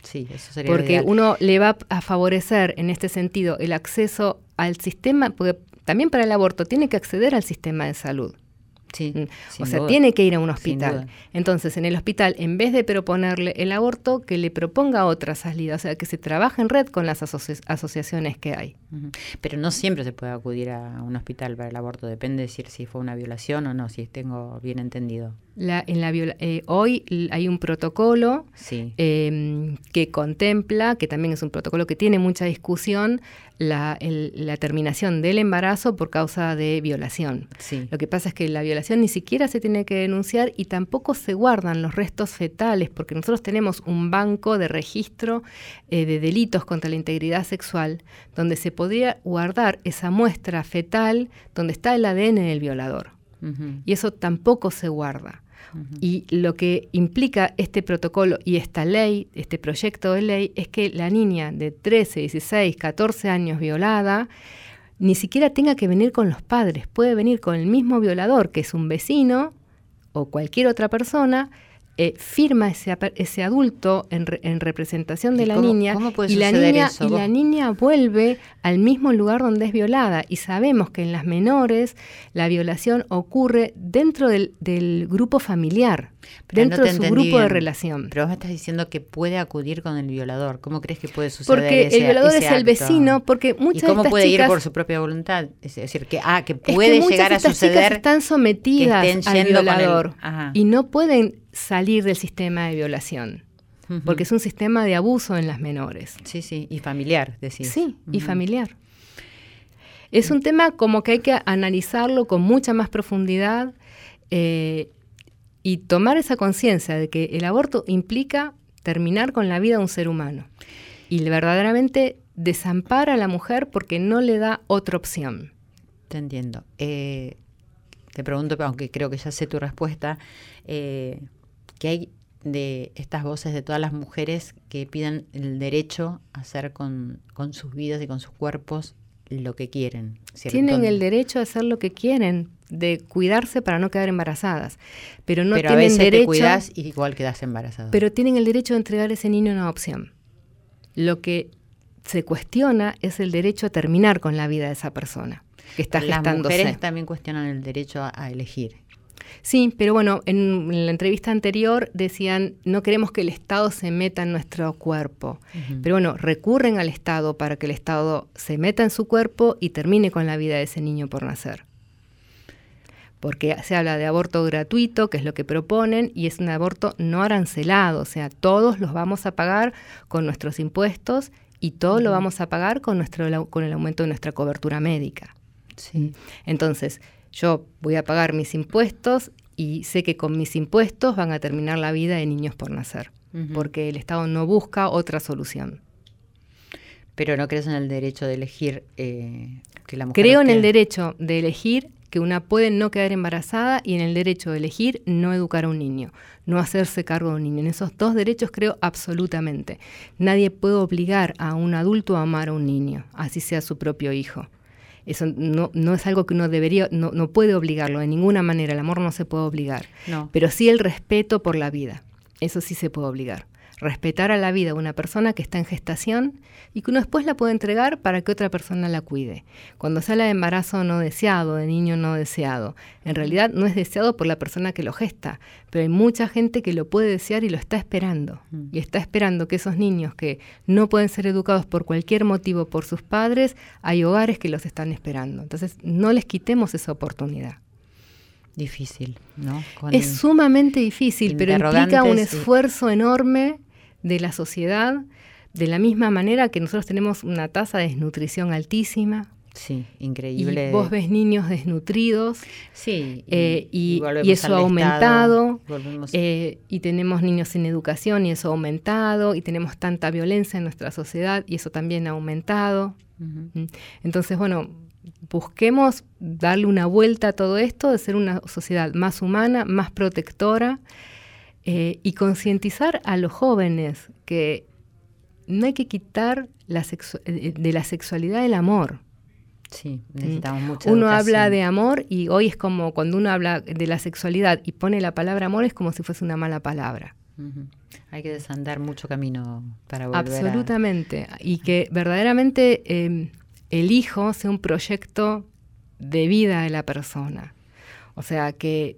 Sí, eso sería Porque uno le va a favorecer en este sentido el acceso al sistema, porque también para el aborto tiene que acceder al sistema de salud. Sí, mm. o sea, tiene que ir a un hospital. Entonces, en el hospital, en vez de proponerle el aborto, que le proponga otra salida, o sea, que se trabaje en red con las asociaciones que hay. Pero no siempre se puede acudir a un hospital para el aborto, depende de si fue una violación o no, si tengo bien entendido. La, en la eh, hoy hay un protocolo em, que contempla, que también es un protocolo que tiene mucha discusión, la, la terminación del embarazo por causa de violación. Lo que pasa es que la violación ni siquiera se tiene que denunciar y tampoco se guardan los restos fetales, porque nosotros tenemos un banco de registro eh, de delitos contra la integridad sexual, donde se podría guardar esa muestra fetal donde está el ADN del violador. Y eso tampoco se guarda. Y lo que implica este protocolo y esta ley, este proyecto de ley, es que la niña de 13, 16, 14 años violada, ni siquiera tenga que venir con los padres, puede venir con el mismo violador, que es un vecino o cualquier otra persona, eh, firma ese, ese adulto en, representación de la niña y, la niña y la niña vuelve al mismo lugar donde es violada. Y sabemos que en las menores la violación ocurre dentro del, grupo familiar, dentro de su grupo de relación. Pero vos me estás diciendo que puede acudir con el violador. ¿Cómo crees que puede suceder Porque el violador es el vecino, porque muchas ¿Y cómo de puede ir por su propia voluntad? Es decir, que, ah, que puede llegar a suceder. están sometidas al violador y no pueden salir del sistema de violación. Porque es un sistema de abuso en las menores. Sí, sí, y familiar, decís. Sí, y familiar. Es un tema como que hay que analizarlo con mucha más profundidad eh, y tomar esa conciencia de que el aborto implica terminar con la vida de un ser humano. Y verdaderamente desampara a la mujer porque no le da otra opción. Te entiendo. Eh, te pregunto, aunque creo que ya sé tu respuesta, eh, que hay de estas voces de todas las mujeres que piden el derecho a hacer con, sus vidas y con sus cuerpos lo que quieren. Tienen el derecho a hacer lo que quieren, de cuidarse para no quedar embarazadas, pero no pero tienen a veces derecho. Te cuidas y igual quedas embarazada. Pero tienen el derecho de entregar a ese niño una opción. Lo que se cuestiona es el derecho a terminar con la vida de esa persona que está gestándose. Las mujeres también cuestionan el derecho a elegir. Sí, pero bueno, en la entrevista anterior decían, no queremos que el Estado se meta en nuestro cuerpo. Pero bueno, recurren al Estado para que el Estado se meta en su cuerpo y termine con la vida de ese niño por nacer. Porque se habla de aborto gratuito, que es lo que proponen, y es un aborto no arancelado, o sea, todos los vamos a pagar con nuestros impuestos y todo lo vamos a pagar con, nuestro, con el aumento de nuestra cobertura médica. Entonces, yo voy a pagar mis impuestos y sé que con mis impuestos van a terminar la vida de niños por nacer, porque el Estado no busca otra solución. Pero no crees en el derecho de elegir eh, que la mujer. Creo en el derecho de elegir que una puede no quedar embarazada y en el derecho de elegir no educar a un niño, no hacerse cargo de un niño. En esos dos derechos creo absolutamente. Nadie puede obligar a un adulto a amar a un niño, así sea su propio hijo. Eso no, no es algo que uno debería, no, no, puede obligarlo de ninguna manera, el amor no se puede obligar, no. pero sí el respeto por la vida, eso sí se puede obligar respetar a la vida de una persona que está en gestación y que uno después la puede entregar para que otra persona la cuide. Cuando se habla de embarazo no deseado, de niño no deseado, en realidad no es deseado por la persona que lo gesta, pero hay mucha gente que lo puede desear y lo está esperando. Mm. Y está esperando que esos niños que no pueden ser educados por cualquier motivo por sus padres, hay hogares que los están esperando. Entonces, no les quitemos esa oportunidad difícil, ¿no? Con es sumamente difícil, pero implica un esfuerzo enorme de la sociedad, de la misma manera que nosotros tenemos una tasa de desnutrición altísima. Sí, increíble. Y vos ves niños desnutridos. Sí. Y, eh, y, y eso ha aumentado. Eh, y tenemos niños sin educación y eso ha aumentado. Y tenemos tanta violencia en nuestra sociedad y eso también ha aumentado. Uh -huh. Entonces, bueno, busquemos darle una vuelta a todo esto, de ser una sociedad más humana, más protectora eh, y concientizar a los jóvenes que no hay que quitar la de la sexualidad el amor. Sí, necesitamos mucha Uno educación. habla de amor y hoy es como cuando uno habla de la sexualidad y pone la palabra amor es como si fuese una mala palabra. Uh -huh. Hay que desandar mucho camino para volver Absolutamente. A... Y que verdaderamente eh, el hijo sea un proyecto de vida de la persona. O sea, que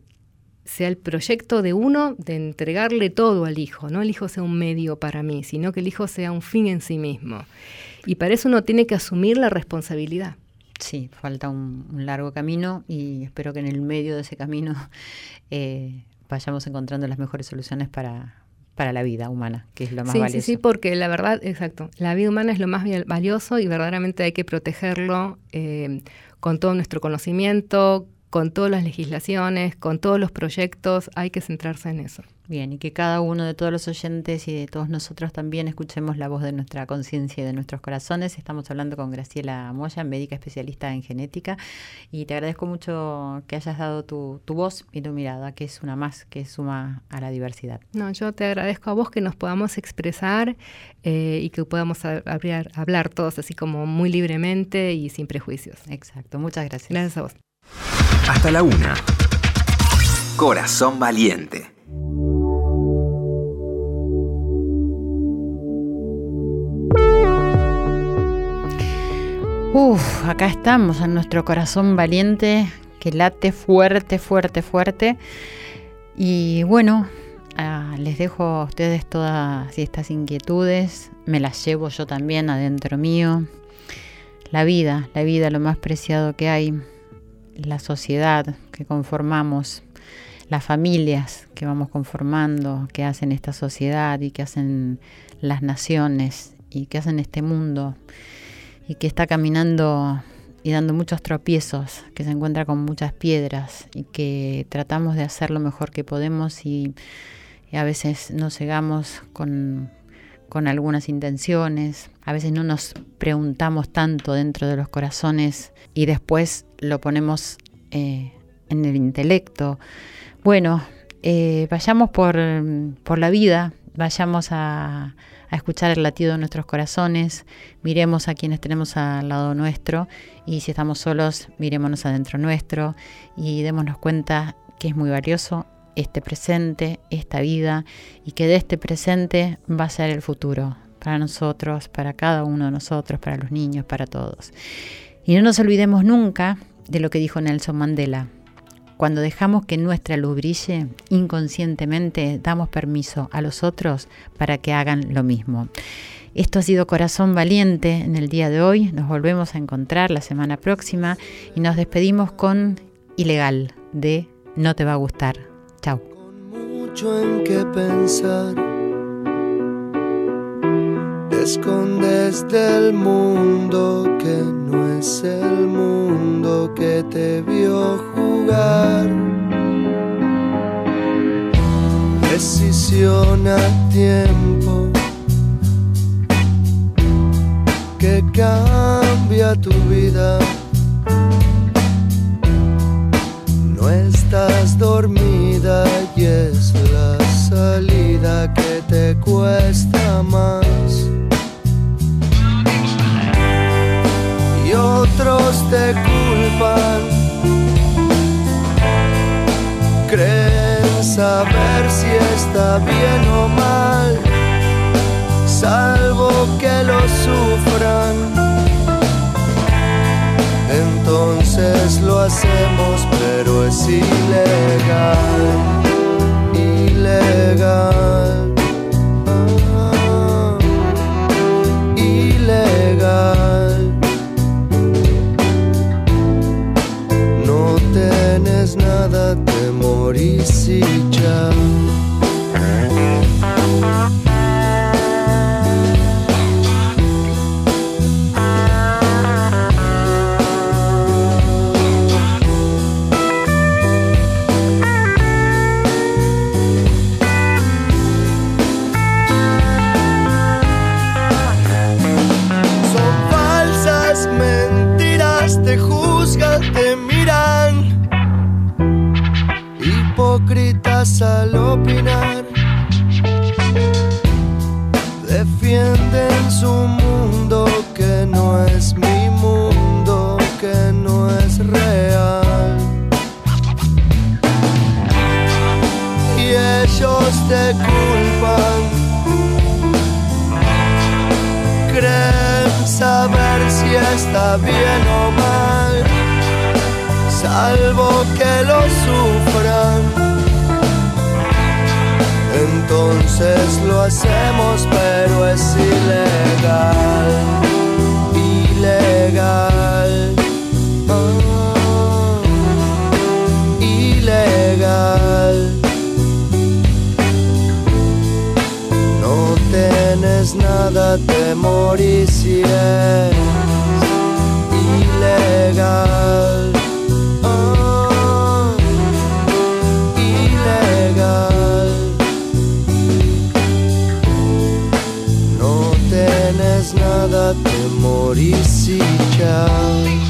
sea el proyecto de uno de entregarle todo al hijo, no el hijo sea un medio para mí, sino que el hijo sea un fin en sí mismo. Y para eso uno tiene que asumir la responsabilidad. Sí, falta un, un largo camino y espero que en el medio de ese camino eh, vayamos encontrando las mejores soluciones para, para la vida humana, que es lo más sí, valioso. Sí, sí, porque la verdad, exacto, la vida humana es lo más valioso y verdaderamente hay que protegerlo eh, con todo nuestro conocimiento, con todas las legislaciones, con todos los proyectos, hay que centrarse en eso. Bien, y que cada uno de todos los oyentes y de todos nosotros también escuchemos la voz de nuestra conciencia y de nuestros corazones. Estamos hablando con Graciela Moya, médica especialista en genética, y te agradezco mucho que hayas dado tu, tu voz y tu mirada, que es una más que suma a la diversidad. No, yo te agradezco a vos que nos podamos expresar eh, y que podamos hablar, hablar todos así como muy libremente y sin prejuicios. Exacto, muchas gracias. Gracias a vos. Hasta la una. Corazón valiente. Uf, acá estamos en nuestro corazón valiente que late fuerte, fuerte, fuerte. Y bueno, ah, les dejo a ustedes todas estas inquietudes, me las llevo yo también adentro mío. La vida, la vida, lo más preciado que hay, la sociedad que conformamos, las familias que vamos conformando, que hacen esta sociedad y que hacen las naciones y que hacen este mundo y que está caminando y dando muchos tropiezos, que se encuentra con muchas piedras y que tratamos de hacer lo mejor que podemos y, a veces nos cegamos con, con algunas intenciones, a veces no nos preguntamos tanto dentro de los corazones y después lo ponemos eh, en el intelecto. Bueno, eh, vayamos por, por la vida, vayamos a, escuchar el latido de nuestros corazones, miremos a quienes tenemos al lado nuestro y si estamos solos, mirémonos adentro nuestro y démonos cuenta que es muy valioso este presente, esta vida y que de este presente va a ser el futuro para nosotros, para cada uno de nosotros, para los niños, para todos. Y no nos olvidemos nunca de lo que dijo Nelson Mandela. Cuando dejamos que nuestra luz brille, inconscientemente damos permiso a los otros para que hagan lo mismo. Esto ha sido Corazón Valiente en el día de hoy. Nos volvemos a encontrar la semana próxima y nos despedimos con Ilegal de No te va a gustar. Mucho en qué pensar. escondes del mundo que no es el mundo que te vio jugar. Decisión a tiempo que cambia tu vida. No estás dormida y es la salida que te cuesta más. Y otros te culpan. Creen saber si está bien o mal, salvo que lo sufran. Entonces lo hacemos, pero es ilegal, ilegal. ilegal. No tienes nada, te morís y. juzgan, te miran. Hipócritas al opinar. Defienden su mundo que no es mi mundo, que no es real. Y ellos te culpan creen saber si está bien salvo que lo sufran. Entonces lo hacemos, pero es ilegal, ilegal, ah, ilegal. No tienes nada, te morís ilegal. florice, tchau.